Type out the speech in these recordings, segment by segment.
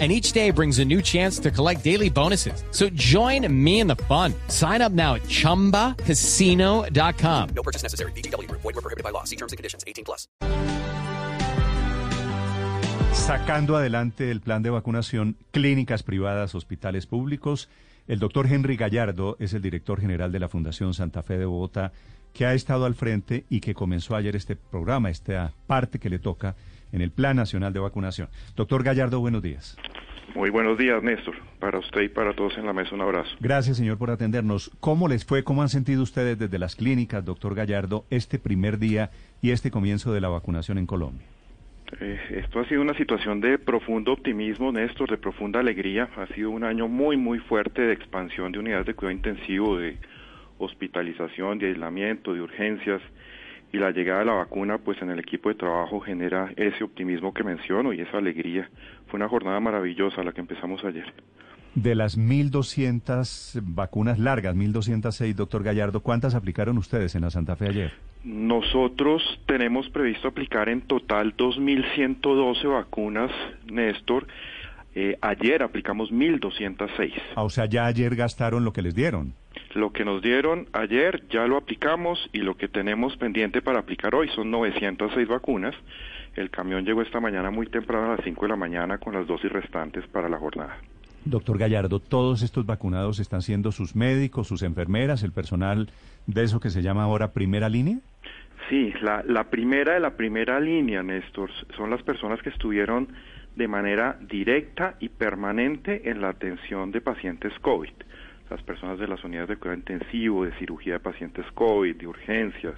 and each day brings a new chance to collect daily bonuses. So join me in the fun. Sign up now at ChumbaCasino.com. No purchase necessary. BGW. Void were prohibited by law. See terms and conditions. 18 plus. Sacando adelante el plan de vacunación, clínicas privadas, hospitales públicos, el doctor Henry Gallardo es el director general de la Fundación Santa Fe de Bogotá, que ha estado al frente y que comenzó ayer este programa, esta parte que le toca en el Plan Nacional de Vacunación. Doctor Gallardo, buenos días. Muy buenos días, Néstor. Para usted y para todos en la mesa, un abrazo. Gracias, señor, por atendernos. ¿Cómo les fue, cómo han sentido ustedes desde las clínicas, doctor Gallardo, este primer día y este comienzo de la vacunación en Colombia? Eh, esto ha sido una situación de profundo optimismo, Néstor, de profunda alegría. Ha sido un año muy, muy fuerte de expansión de unidades de cuidado intensivo, de hospitalización, de aislamiento, de urgencias y la llegada de la vacuna pues en el equipo de trabajo genera ese optimismo que menciono y esa alegría. Fue una jornada maravillosa la que empezamos ayer. De las 1.200 vacunas largas, 1.206, doctor Gallardo, ¿cuántas aplicaron ustedes en la Santa Fe ayer? Nosotros tenemos previsto aplicar en total 2.112 vacunas, Néstor. Eh, ayer aplicamos 1.206. Ah, o sea, ya ayer gastaron lo que les dieron. Lo que nos dieron ayer ya lo aplicamos y lo que tenemos pendiente para aplicar hoy son 906 vacunas. El camión llegó esta mañana muy temprano a las 5 de la mañana con las dosis restantes para la jornada. Doctor Gallardo, ¿todos estos vacunados están siendo sus médicos, sus enfermeras, el personal de eso que se llama ahora primera línea? Sí, la, la primera de la primera línea, Néstor, son las personas que estuvieron de manera directa y permanente en la atención de pacientes COVID las personas de las unidades de cuidado intensivo, de cirugía de pacientes COVID, de urgencias.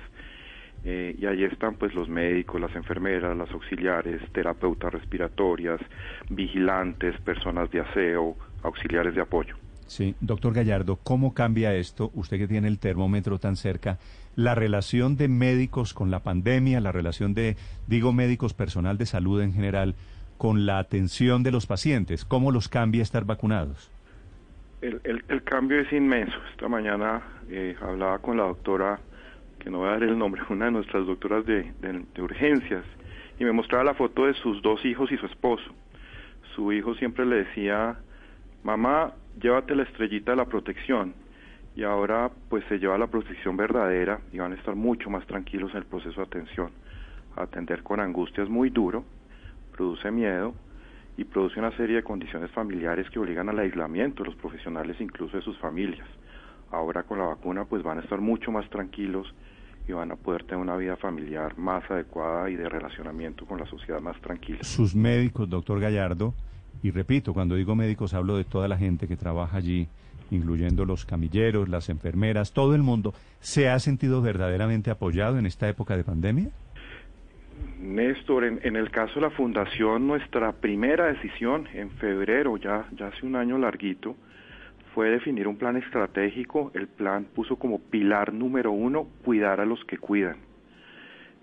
Eh, y ahí están pues los médicos, las enfermeras, las auxiliares, terapeutas respiratorias, vigilantes, personas de aseo, auxiliares de apoyo. Sí, doctor Gallardo, ¿cómo cambia esto, usted que tiene el termómetro tan cerca, la relación de médicos con la pandemia, la relación de, digo, médicos, personal de salud en general, con la atención de los pacientes? ¿Cómo los cambia estar vacunados? El, cambio es inmenso. Esta mañana eh, hablaba con la doctora, que no voy a dar el nombre, una de nuestras doctoras de, de, urgencias, y me mostraba la foto de sus dos hijos y su esposo. Su hijo siempre le decía, mamá, llévate la estrellita de la protección. Y ahora pues se lleva la protección verdadera y van a estar mucho más tranquilos en el proceso de atención. Atender con angustia es muy duro, produce miedo, y produce una serie de condiciones familiares que obligan al aislamiento de los profesionales, incluso de sus familias. Ahora con la vacuna pues van a estar mucho más tranquilos y van a poder tener una vida familiar más adecuada y de relacionamiento con la sociedad más tranquila. Sus médicos, doctor Gallardo, y repito, cuando digo médicos hablo de toda la gente que trabaja allí, incluyendo los camilleros, las enfermeras, todo el mundo, ¿se ha sentido verdaderamente apoyado en esta época de pandemia? Néstor, en, el caso de la fundación, nuestra primera decisión en febrero, ya, ya hace un año larguito, fue definir un plan estratégico. El plan puso como pilar número uno cuidar a los que cuidan.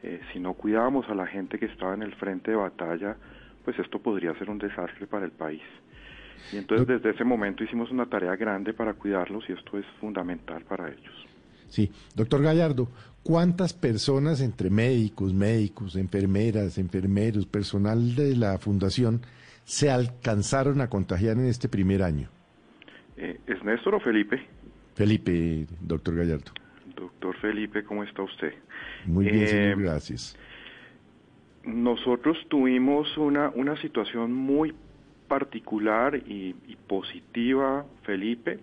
Eh, si no cuidábamos a la gente que estaba en el frente de batalla, pues esto podría ser un desastre para el país. Y entonces desde ese momento hicimos una tarea grande para cuidarlos y esto es fundamental para ellos. Sí, doctor Gallardo, ¿cuántas personas entre médicos, médicos, enfermeras, enfermeros, personal de la fundación se alcanzaron a contagiar en este primer año? Eh, ¿Es Néstor o Felipe? Felipe, doctor Gallardo. Doctor Felipe, ¿cómo está usted? Muy bien, señor, eh, gracias. Nosotros tuvimos una, una situación muy particular y positiva, Felipe,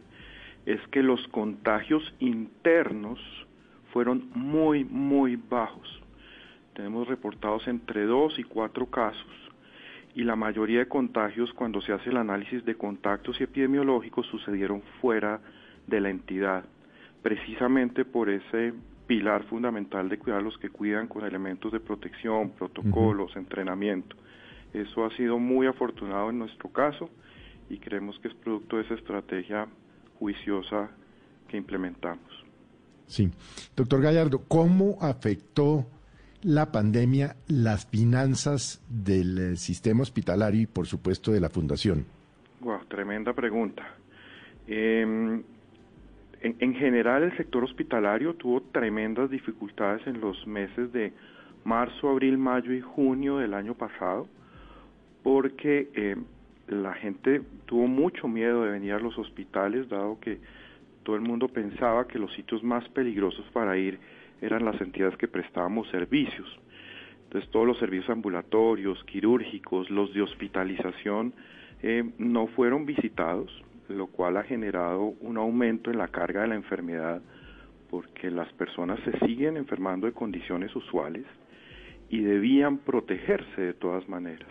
es que los contagios internos fueron muy, muy bajos. Tenemos reportados entre dos y cuatro casos y la mayoría de contagios cuando se hace el análisis de contactos y epidemiológicos sucedieron fuera de la entidad, precisamente por ese pilar fundamental de cuidar a los que cuidan con elementos de protección, protocolos, entrenamiento. Eso ha sido muy afortunado en nuestro caso y creemos que es producto de esa estrategia juiciosa que implementamos. Sí. Doctor Gallardo, ¿cómo afectó la pandemia las finanzas del eh, sistema hospitalario y, por supuesto, de la fundación? Wow, tremenda pregunta. Em, en, en, general, el sector hospitalario tuvo tremendas dificultades en los meses de marzo, abril, mayo y junio del año pasado, porque eh, la gente tuvo mucho miedo de venir a los hospitales, dado que todo el mundo pensaba que los sitios más peligrosos para ir eran las entidades que prestábamos servicios. Entonces todos los servicios ambulatorios, quirúrgicos, los de hospitalización eh, no fueron visitados, lo cual ha generado un aumento en la carga de la enfermedad porque las personas se siguen enfermando de condiciones usuales y debían protegerse de todas maneras.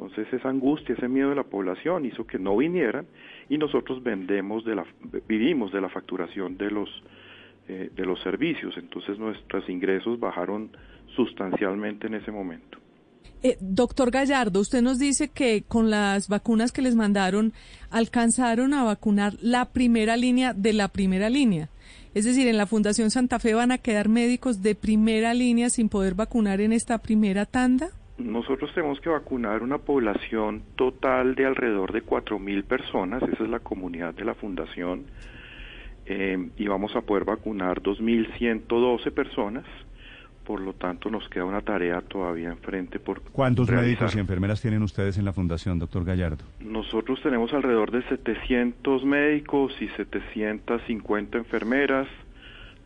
Entonces esa angustia, ese miedo de la población hizo que no vinieran y nosotros vendemos de la, vivimos de la facturación de los eh, de los servicios. Entonces nuestros ingresos bajaron sustancialmente en ese momento. Eh, doctor Gallardo, usted nos dice que con las vacunas que les mandaron alcanzaron a vacunar la primera línea de la primera línea. Es decir, en la Fundación Santa Fe van a quedar médicos de primera línea sin poder vacunar en esta primera tanda. Nosotros tenemos que vacunar una población total de alrededor de 4.000 personas, esa es la comunidad de la fundación, eh, y vamos a poder vacunar 2.112 personas, por lo tanto nos queda una tarea todavía enfrente por ¿Cuántos médicos y enfermeras tienen ustedes en la fundación, doctor Gallardo? Nosotros tenemos alrededor de 700 médicos y 750 enfermeras,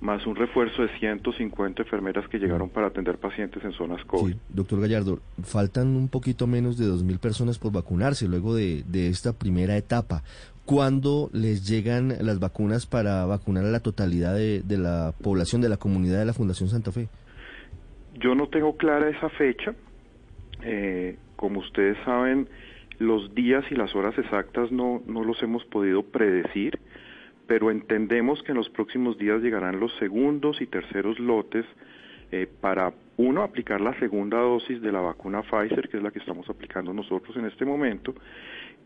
más un refuerzo de 150 enfermeras que llegaron para atender pacientes en zonas COVID. Sí, doctor Gallardo, faltan un poquito menos de 2.000 personas por vacunarse luego de, de esta primera etapa. ¿Cuándo les llegan las vacunas para vacunar a la totalidad de, de, la población de la comunidad de la Fundación Santa Fe? Yo no tengo clara esa fecha. Eh, como ustedes saben, los días y las horas exactas no, no los hemos podido predecir pero entendemos que en los próximos días llegarán los segundos y terceros lotes eh, para, uno, aplicar la segunda dosis de la vacuna Pfizer, que es la que estamos aplicando nosotros en este momento,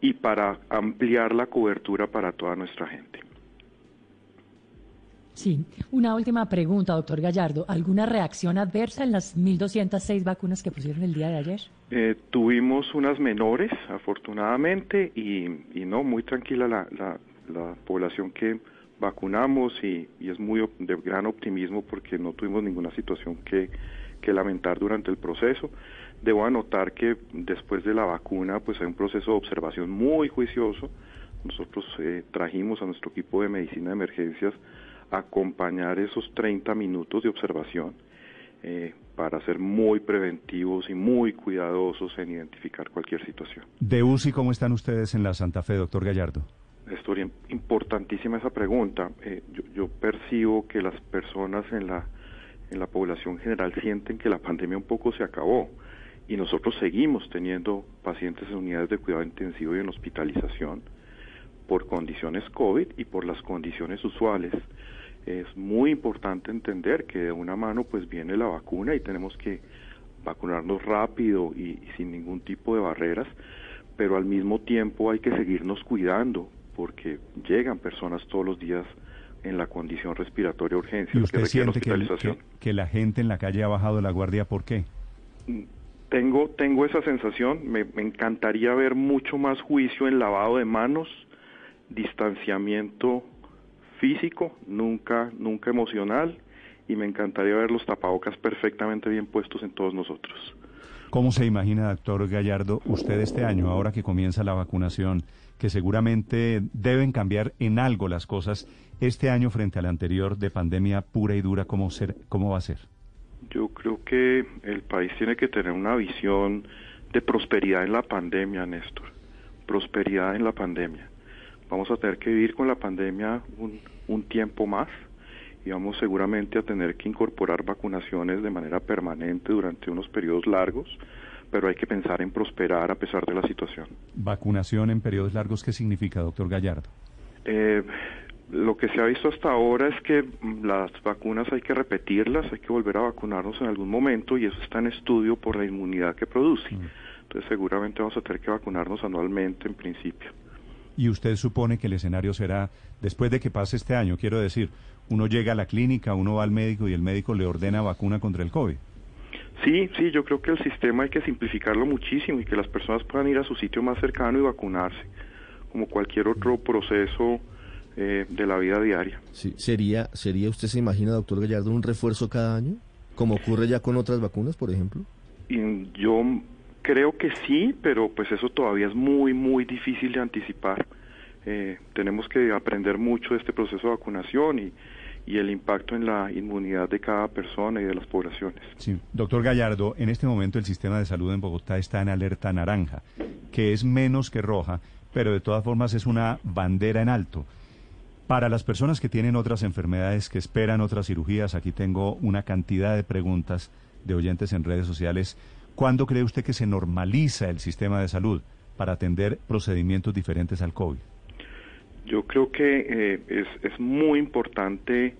y para ampliar la cobertura para toda nuestra gente. Sí, una última pregunta, doctor Gallardo. ¿Alguna reacción adversa en las 1.206 vacunas que pusieron el día de ayer? Eh, tuvimos unas menores, afortunadamente, y, y no, muy tranquila la, la, la población que vacunamos y, y, es muy de gran optimismo porque no tuvimos ninguna situación que, que lamentar durante el proceso. Debo anotar que después de la vacuna pues hay un proceso de observación muy juicioso. Nosotros eh, trajimos a nuestro equipo de medicina de emergencias a acompañar esos 30 minutos de observación eh, para ser muy preventivos y muy cuidadosos en identificar cualquier situación. ¿De UCI cómo están ustedes en la Santa Fe, doctor Gallardo? Historia importantísima esa pregunta. Eh, yo, percibo que las personas en la, en la población general sienten que la pandemia un poco se acabó y nosotros seguimos teniendo pacientes en unidades de cuidado intensivo y en hospitalización por condiciones COVID y por las condiciones usuales. Es muy importante entender que de una mano pues viene la vacuna y tenemos que vacunarnos rápido y sin ningún tipo de barreras, pero al mismo tiempo hay que seguirnos cuidando porque llegan personas todos los días en la condición respiratoria urgencia. ¿Y usted que siente que, que, que, la gente en la calle ha bajado la guardia? ¿Por qué? Tengo, tengo esa sensación. Me, me encantaría ver mucho más juicio en lavado de manos, distanciamiento físico, nunca, nunca emocional, y me encantaría ver los tapabocas perfectamente bien puestos en todos nosotros. ¿Cómo se imagina, doctor Gallardo, usted este año, ahora que comienza la vacunación, que seguramente deben cambiar en algo las cosas este año frente al anterior de pandemia pura y dura, ¿cómo, ser, cómo va a ser? Yo creo que el país tiene que tener una visión de prosperidad en la pandemia, Néstor. Prosperidad en la pandemia. Vamos a tener que vivir con la pandemia un, un tiempo más y vamos seguramente a tener que incorporar vacunaciones de manera permanente durante unos periodos largos, pero hay que pensar en prosperar a pesar de la situación. ¿Vacunación en periodos largos qué significa, doctor Gallardo? Eh, lo que se ha visto hasta ahora es que las vacunas hay que repetirlas, hay que volver a vacunarnos en algún momento y eso está en estudio por la inmunidad que produce. Mm. Entonces seguramente vamos a tener que vacunarnos anualmente en principio. ¿Y usted supone que el escenario será después de que pase este año? Quiero decir, uno llega a la clínica, uno va al médico y el médico le ordena vacuna contra el COVID. Sí, sí, yo creo que el sistema hay que simplificarlo muchísimo y que las personas puedan ir a su sitio más cercano y vacunarse, como cualquier otro proceso eh, de la vida diaria. Sí, ¿Sería, ¿Sería, usted se imagina, doctor Gallardo, un refuerzo cada año? Como ocurre ya con otras vacunas, por ejemplo. Y yo creo que sí, pero pues eso todavía es muy, muy difícil de anticipar. Eh, tenemos que aprender mucho de este proceso de vacunación y, y el impacto en la inmunidad de cada persona y de las poblaciones. Sí, doctor Gallardo, en este momento el sistema de salud en Bogotá está en alerta naranja, que es menos que roja, pero de todas formas es una bandera en alto. Para las personas que tienen otras enfermedades, que esperan otras cirugías, aquí tengo una cantidad de preguntas de oyentes en redes sociales. ¿Cuándo cree usted que se normaliza el sistema de salud para atender procedimientos diferentes al COVID? Yo creo que eh, es, es, muy importante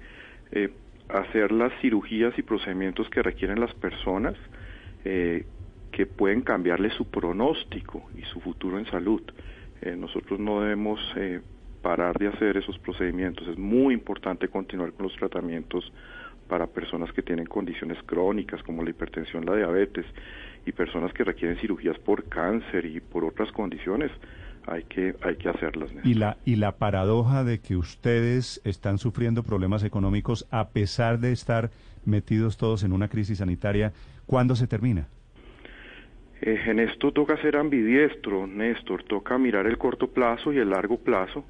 eh, hacer las cirugías y procedimientos que requieren las personas eh, que pueden cambiarle su pronóstico y su futuro en salud. nosotros no debemos parar de hacer esos procedimientos. Es muy importante continuar con los tratamientos para personas que tienen condiciones crónicas como la hipertensión, la diabetes y personas que requieren cirugías por cáncer y por otras condiciones hay que hay que hacerlas. Y la y la paradoja de que ustedes están sufriendo problemas económicos a pesar de estar metidos todos en una crisis sanitaria, ¿cuándo se termina? Eh, en esto toca ser ambidiestro, Néstor, toca mirar el corto plazo y el largo plazo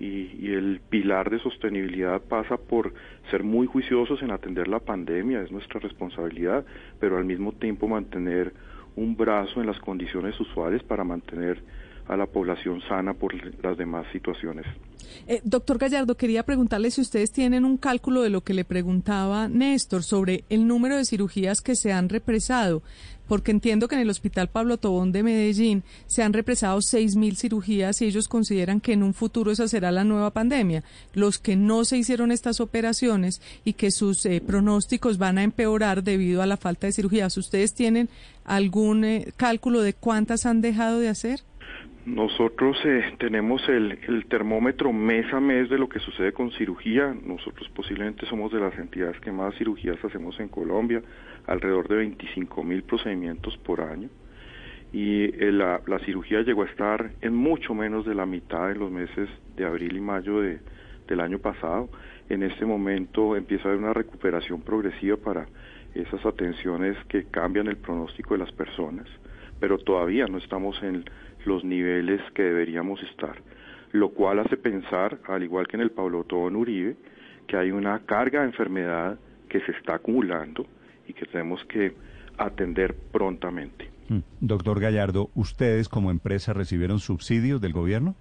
y, el pilar de sostenibilidad pasa por ser muy juiciosos en atender la pandemia, es nuestra responsabilidad, pero al mismo tiempo mantener un brazo en las condiciones usuales para mantener a la población sana por las demás situaciones. Eh, doctor Gallardo, quería preguntarle si ustedes tienen un cálculo de lo que le preguntaba Néstor sobre el número de cirugías que se han represado, porque entiendo que en el Hospital Pablo Tobón de Medellín se han represado 6.000 cirugías y ellos consideran que en un futuro esa será la nueva pandemia. Los que no se hicieron estas operaciones y que sus eh, pronósticos van a empeorar debido a la falta de cirugías, ¿ustedes tienen algún eh, cálculo de cuántas han dejado de hacer? Nosotros eh, tenemos el, el, termómetro mes a mes de lo que sucede con cirugía. Nosotros posiblemente somos de las entidades que más cirugías hacemos en Colombia, alrededor de 25 mil procedimientos por año. Y eh, la, la, cirugía llegó a estar en mucho menos de la mitad en los meses de abril y mayo de, del año pasado. En este momento empieza a haber una recuperación progresiva para esas atenciones que cambian el pronóstico de las personas, pero todavía no estamos en los niveles que deberíamos estar, lo cual hace pensar, al igual que en el Pablo Tobón Uribe, que hay una carga de enfermedad que se está acumulando y que tenemos que atender prontamente. Mm. Doctor Gallardo, ¿ustedes como empresa recibieron subsidios del gobierno?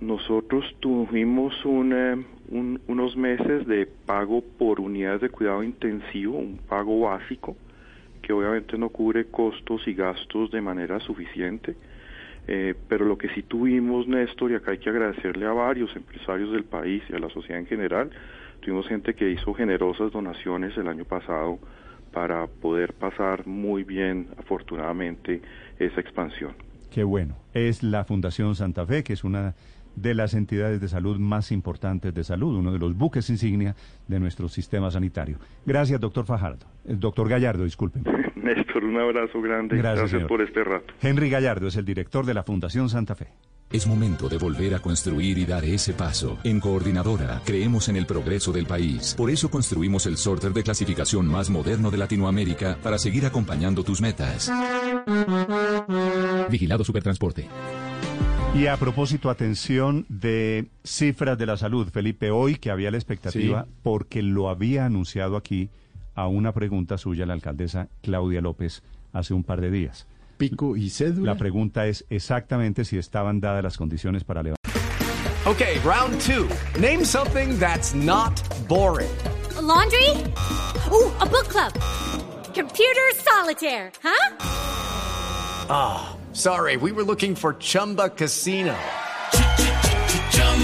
Nosotros tuvimos eh, unos meses de pago por unidades de cuidado intensivo, un pago básico, que obviamente no cubre costos y gastos de manera suficiente eh, pero lo que sí tuvimos, Néstor, y acá hay que agradecerle a varios empresarios del país y a la sociedad en general, tuvimos gente que hizo generosas donaciones el año pasado para poder pasar muy bien, afortunadamente, esa expansión. Qué bueno. Es la Fundación Santa Fe, que es una de las entidades de salud más importantes de salud, uno de los buques insignia de nuestro sistema sanitario. Gracias, doctor Fajardo. Eh, doctor Gallardo, disculpen. Néstor, un abrazo grande. Gracias, Gracias por este rato. Henry Gallardo es el director de la Fundación Santa Fe. Es momento de volver a construir y dar ese paso. En Coordinadora creemos en el progreso del país. Por eso construimos el sorter de clasificación más moderno de Latinoamérica para seguir acompañando tus metas. Vigilado Supertransporte. Y a propósito, atención de cifras de la salud, Felipe, hoy que había la expectativa, porque lo había anunciado aquí a una pregunta suya la alcaldesa Claudia López hace un par de días. Pico y cédula. La pregunta es exactamente si estaban dadas las condiciones para levantar. Ok, round two. Name something that's not boring. laundry? Uh, a book club. Computer solitaire, huh? Ah. Sorry, we were looking for Chumba Casino.